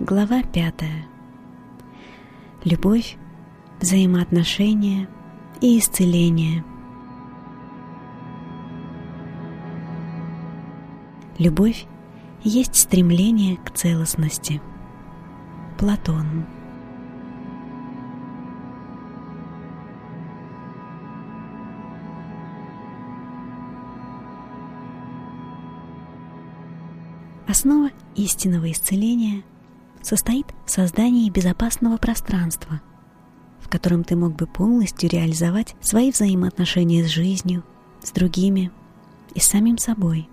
Глава пятая. Любовь, взаимоотношения и исцеление. Любовь есть стремление к целостности. Платон. Основа истинного исцеления состоит в создании безопасного пространства, в котором ты мог бы полностью реализовать свои взаимоотношения с жизнью, с другими и с самим собой.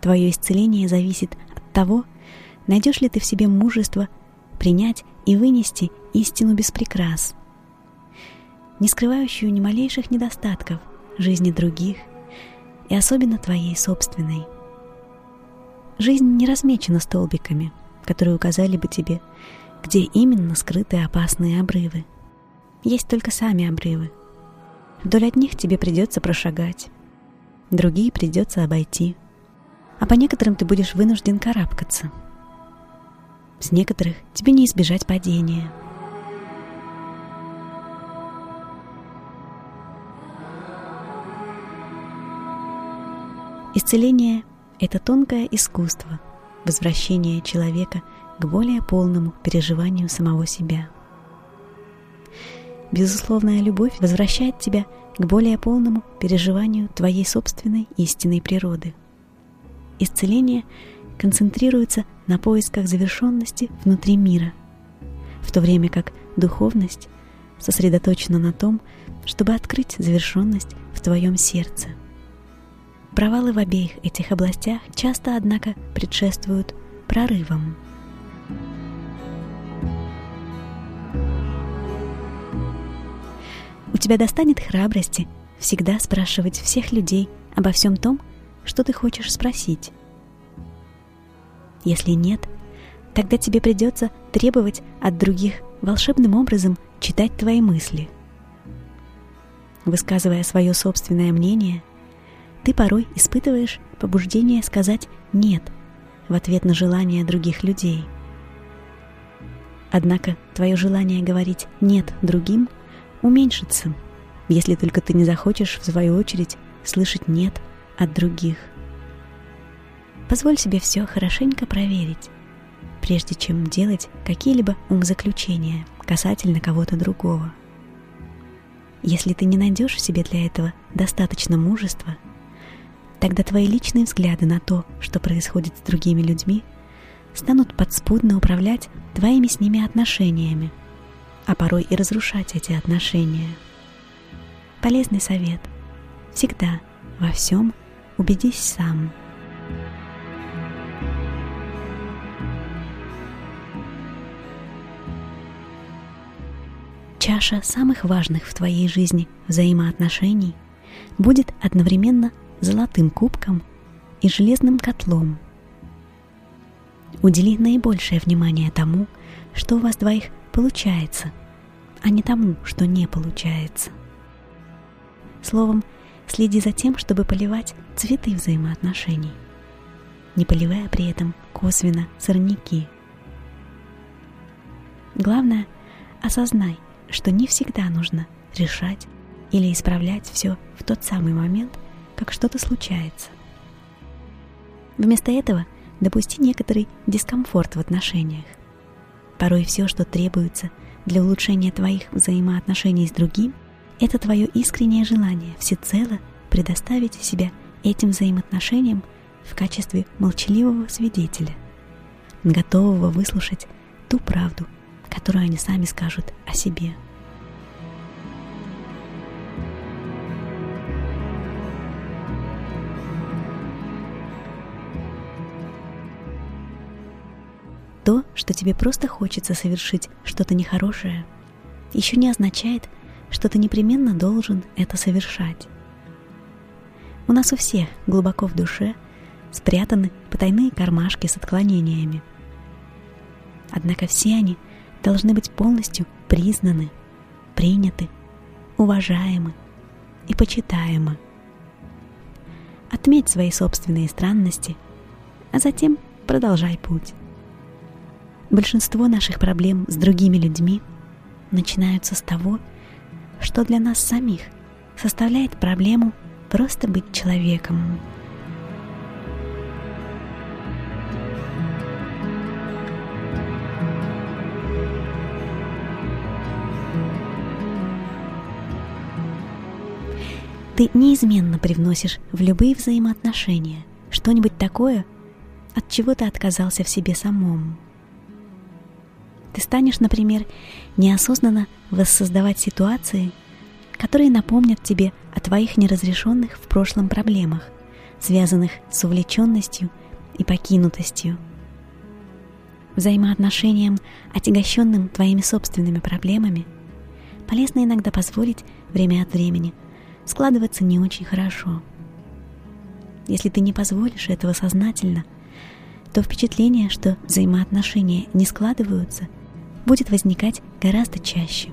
Твое исцеление зависит от того, найдешь ли ты в себе мужество принять и вынести истину без прикрас, не скрывающую ни малейших недостатков жизни других и особенно твоей собственной. Жизнь не размечена столбиками, которые указали бы тебе, где именно скрыты опасные обрывы. Есть только сами обрывы. Вдоль одних тебе придется прошагать, другие придется обойти, а по некоторым ты будешь вынужден карабкаться. С некоторых тебе не избежать падения. Исцеление это тонкое искусство возвращения человека к более полному переживанию самого себя. Безусловная любовь возвращает тебя к более полному переживанию твоей собственной истинной природы. Исцеление концентрируется на поисках завершенности внутри мира, в то время как духовность сосредоточена на том, чтобы открыть завершенность в твоем сердце – Провалы в обеих этих областях часто, однако, предшествуют прорывам. У тебя достанет храбрости всегда спрашивать всех людей обо всем том, что ты хочешь спросить. Если нет, тогда тебе придется требовать от других волшебным образом читать твои мысли. Высказывая свое собственное мнение – ты порой испытываешь побуждение сказать «нет» в ответ на желания других людей. Однако твое желание говорить «нет» другим уменьшится, если только ты не захочешь, в свою очередь, слышать «нет» от других. Позволь себе все хорошенько проверить, прежде чем делать какие-либо умозаключения касательно кого-то другого. Если ты не найдешь в себе для этого достаточно мужества – Тогда твои личные взгляды на то, что происходит с другими людьми, станут подспудно управлять твоими с ними отношениями, а порой и разрушать эти отношения. Полезный совет. Всегда во всем убедись сам. Чаша самых важных в твоей жизни взаимоотношений будет одновременно золотым кубком и железным котлом. Удели наибольшее внимание тому, что у вас двоих получается, а не тому, что не получается. Словом, следи за тем, чтобы поливать цветы взаимоотношений, не поливая при этом косвенно сорняки. Главное, осознай, что не всегда нужно решать или исправлять все в тот самый момент, как что-то случается. Вместо этого допусти некоторый дискомфорт в отношениях. Порой все, что требуется для улучшения твоих взаимоотношений с другим, это твое искреннее желание всецело предоставить себя этим взаимоотношениям в качестве молчаливого свидетеля, готового выслушать ту правду, которую они сами скажут о себе. То, что тебе просто хочется совершить что-то нехорошее, еще не означает, что ты непременно должен это совершать. У нас у всех глубоко в душе спрятаны потайные кармашки с отклонениями. Однако все они должны быть полностью признаны, приняты, уважаемы и почитаемы. Отметь свои собственные странности, а затем продолжай путь. Большинство наших проблем с другими людьми начинаются с того, что для нас самих составляет проблему просто быть человеком. Ты неизменно привносишь в любые взаимоотношения что-нибудь такое, от чего ты отказался в себе самом. Ты станешь, например, неосознанно воссоздавать ситуации, которые напомнят тебе о твоих неразрешенных в прошлом проблемах, связанных с увлеченностью и покинутостью. Взаимоотношениям, отягощенным твоими собственными проблемами, полезно иногда позволить время от времени складываться не очень хорошо. Если ты не позволишь этого сознательно, то впечатление, что взаимоотношения не складываются, будет возникать гораздо чаще.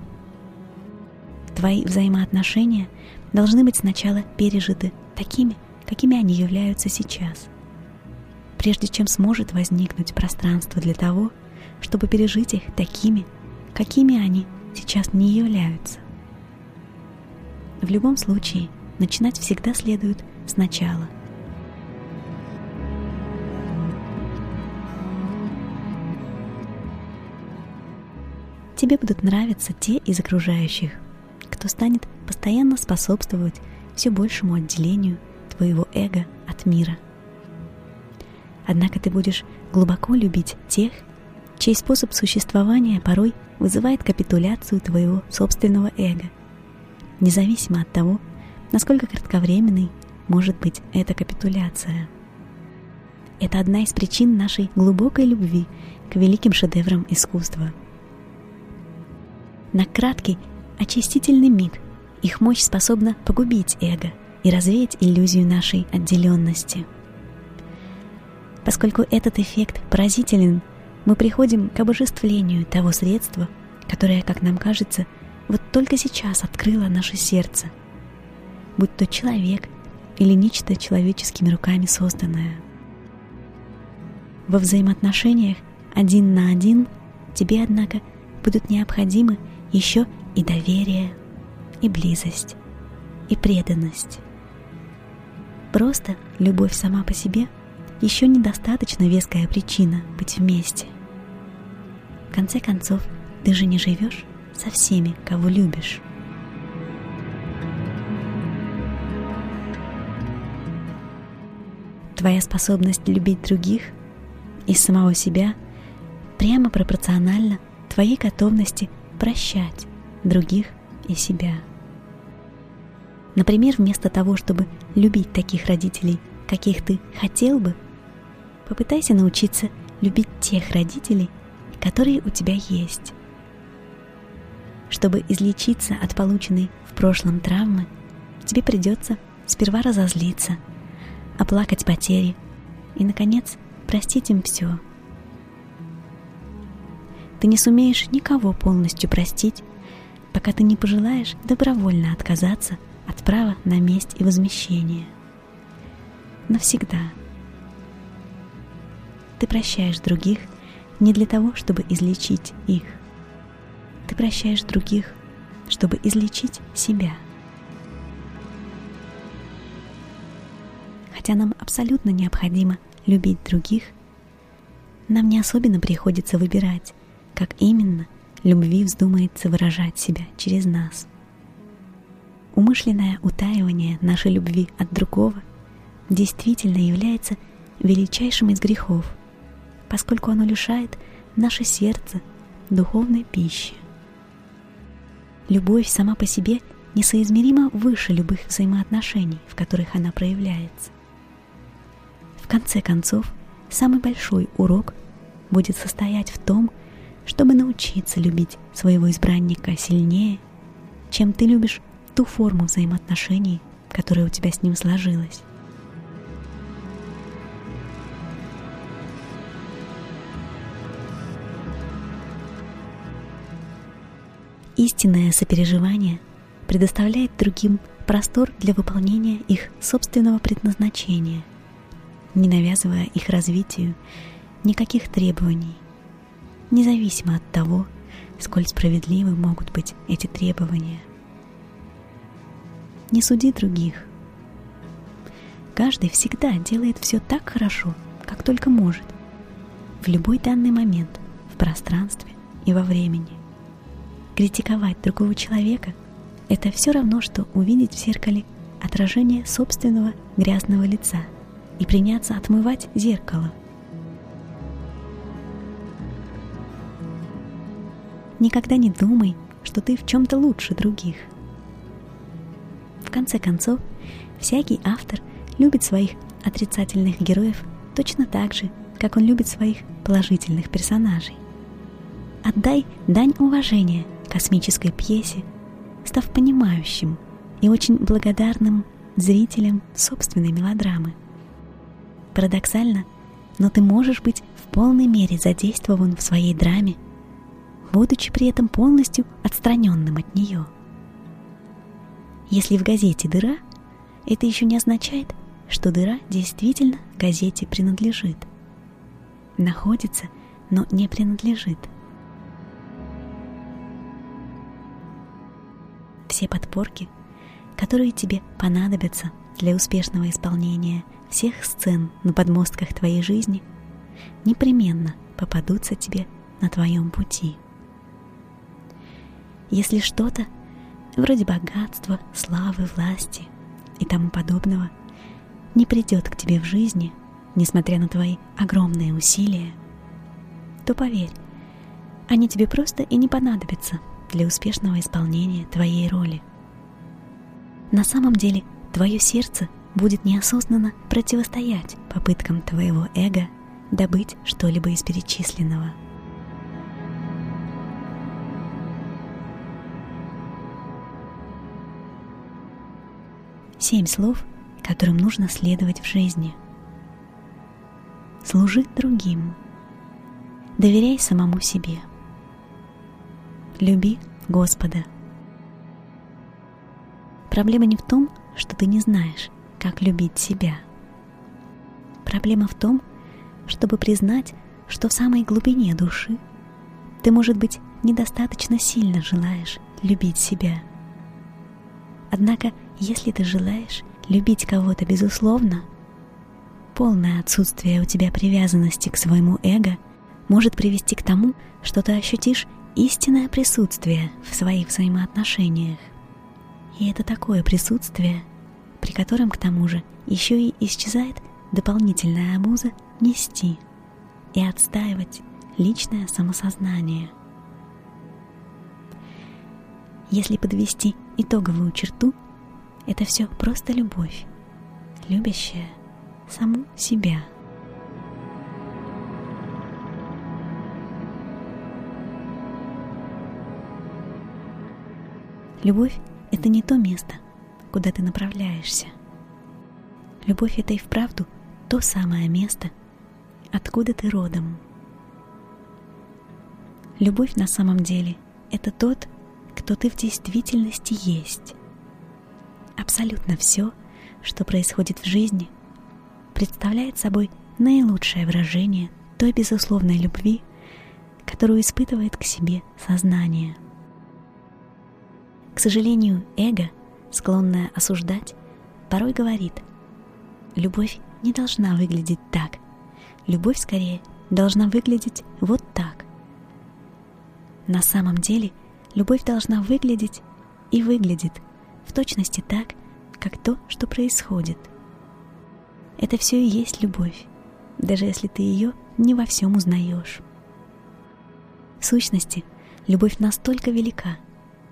Твои взаимоотношения должны быть сначала пережиты такими, какими они являются сейчас, прежде чем сможет возникнуть пространство для того, чтобы пережить их такими, какими они сейчас не являются. В любом случае, начинать всегда следует сначала. Тебе будут нравиться те из окружающих, кто станет постоянно способствовать все большему отделению твоего эго от мира. Однако ты будешь глубоко любить тех, чей способ существования порой вызывает капитуляцию твоего собственного эго – независимо от того, насколько кратковременной может быть эта капитуляция. Это одна из причин нашей глубокой любви к великим шедеврам искусства. На краткий, очистительный миг их мощь способна погубить эго и развеять иллюзию нашей отделенности. Поскольку этот эффект поразителен, мы приходим к обожествлению того средства, которое, как нам кажется, вот только сейчас открыла наше сердце, будь то человек или нечто человеческими руками созданное. Во взаимоотношениях один на один тебе, однако, будут необходимы еще и доверие, и близость, и преданность. Просто любовь сама по себе еще недостаточно веская причина быть вместе. В конце концов, ты же не живешь со всеми, кого любишь. Твоя способность любить других и самого себя прямо пропорциональна твоей готовности прощать других и себя. Например, вместо того, чтобы любить таких родителей, каких ты хотел бы, попытайся научиться любить тех родителей, которые у тебя есть. Чтобы излечиться от полученной в прошлом травмы, тебе придется сперва разозлиться, оплакать потери и, наконец, простить им все. Ты не сумеешь никого полностью простить, пока ты не пожелаешь добровольно отказаться от права на месть и возмещение. Навсегда. Ты прощаешь других не для того, чтобы излечить их, ты прощаешь других, чтобы излечить себя. Хотя нам абсолютно необходимо любить других, нам не особенно приходится выбирать, как именно любви вздумается выражать себя через нас. Умышленное утаивание нашей любви от другого действительно является величайшим из грехов, поскольку оно лишает наше сердце духовной пищи. Любовь сама по себе несоизмеримо выше любых взаимоотношений, в которых она проявляется. В конце концов, самый большой урок будет состоять в том, чтобы научиться любить своего избранника сильнее, чем ты любишь ту форму взаимоотношений, которая у тебя с ним сложилась. Истинное сопереживание предоставляет другим простор для выполнения их собственного предназначения, не навязывая их развитию никаких требований. Независимо от того, сколь справедливы могут быть эти требования. Не суди других. Каждый всегда делает все так хорошо, как только может, в любой данный момент, в пространстве и во времени. Критиковать другого человека – это все равно, что увидеть в зеркале отражение собственного грязного лица и приняться отмывать зеркало. Никогда не думай, что ты в чем-то лучше других. В конце концов, всякий автор любит своих отрицательных героев точно так же, как он любит своих положительных персонажей. Отдай дань уважения космической пьесе, став понимающим и очень благодарным зрителям собственной мелодрамы. Парадоксально, но ты можешь быть в полной мере задействован в своей драме, будучи при этом полностью отстраненным от нее. Если в газете дыра, это еще не означает, что дыра действительно газете принадлежит. Находится, но не принадлежит. Все подпорки, которые тебе понадобятся для успешного исполнения всех сцен на подмостках твоей жизни, непременно попадутся тебе на твоем пути. Если что-то, вроде богатства, славы, власти и тому подобного, не придет к тебе в жизни, несмотря на твои огромные усилия, то поверь, они тебе просто и не понадобятся для успешного исполнения твоей роли. На самом деле, твое сердце будет неосознанно противостоять попыткам твоего эго добыть что-либо из перечисленного. Семь слов — которым нужно следовать в жизни. Служи другим. Доверяй самому себе. Люби Господа. Проблема не в том, что ты не знаешь, как любить себя. Проблема в том, чтобы признать, что в самой глубине души ты, может быть, недостаточно сильно желаешь любить себя. Однако, если ты желаешь любить кого-то безусловно, полное отсутствие у тебя привязанности к своему эго может привести к тому, что ты ощутишь истинное присутствие в своих взаимоотношениях. И это такое присутствие, при котором к тому же еще и исчезает дополнительная обуза нести и отстаивать личное самосознание. Если подвести итоговую черту – это все просто любовь, любящая саму себя. Любовь — это не то место, куда ты направляешься. Любовь — это и вправду то самое место, откуда ты родом. Любовь на самом деле — это тот, кто ты в действительности есть абсолютно все, что происходит в жизни, представляет собой наилучшее выражение той безусловной любви, которую испытывает к себе сознание. К сожалению, эго, склонное осуждать, порой говорит, любовь не должна выглядеть так, любовь скорее должна выглядеть вот так. На самом деле, любовь должна выглядеть и выглядит – в точности так, как то, что происходит. Это все и есть любовь, даже если ты ее не во всем узнаешь. В сущности, любовь настолько велика,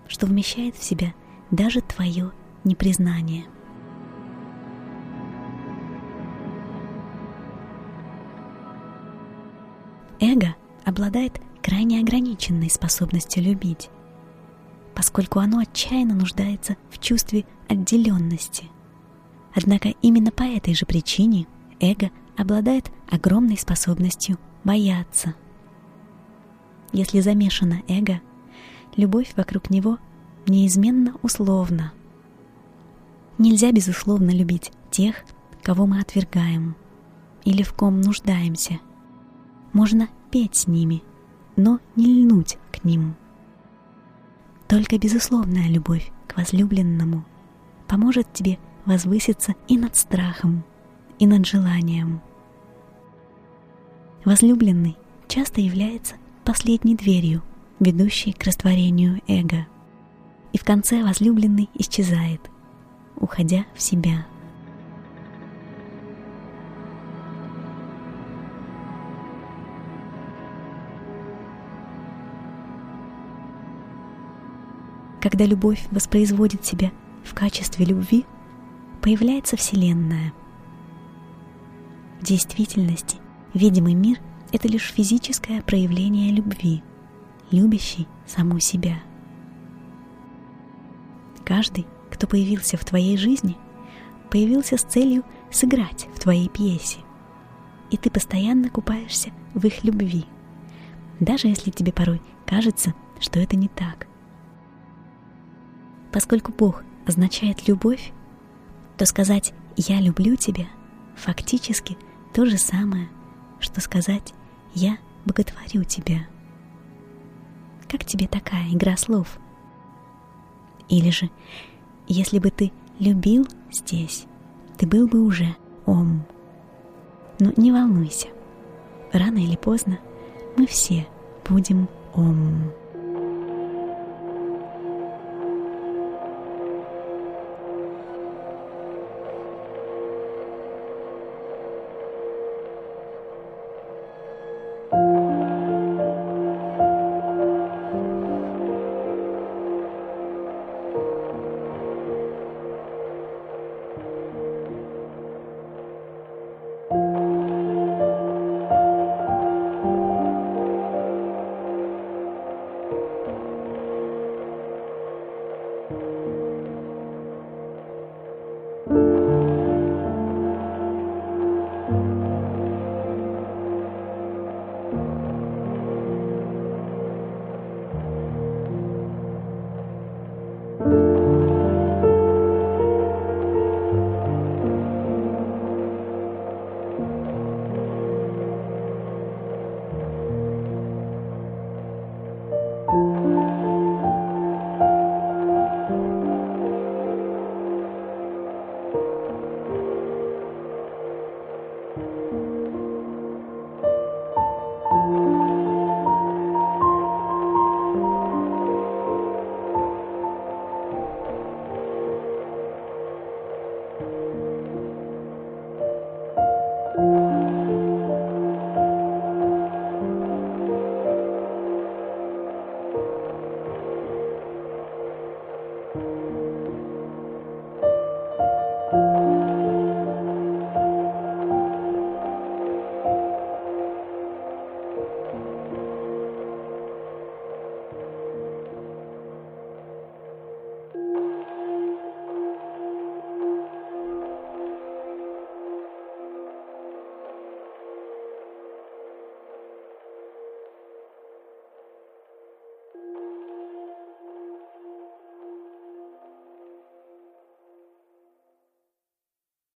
что вмещает в себя даже твое непризнание. Эго обладает крайне ограниченной способностью любить поскольку оно отчаянно нуждается в чувстве отделенности. Однако именно по этой же причине эго обладает огромной способностью бояться. Если замешано эго, любовь вокруг него неизменно условна. Нельзя безусловно любить тех, кого мы отвергаем или в ком нуждаемся. Можно петь с ними, но не льнуть к ним. Только безусловная любовь к возлюбленному поможет тебе возвыситься и над страхом, и над желанием. Возлюбленный часто является последней дверью, ведущей к растворению эго. И в конце возлюбленный исчезает, уходя в себя. Когда любовь воспроизводит себя в качестве любви, появляется Вселенная. В действительности видимый мир — это лишь физическое проявление любви, любящей саму себя. Каждый, кто появился в твоей жизни, появился с целью сыграть в твоей пьесе. И ты постоянно купаешься в их любви, даже если тебе порой кажется, что это не так — Поскольку Бог означает любовь, то сказать «я люблю тебя» фактически то же самое, что сказать «я боготворю тебя». Как тебе такая игра слов? Или же, если бы ты любил здесь, ты был бы уже Ом. Но не волнуйся, рано или поздно мы все будем Ом.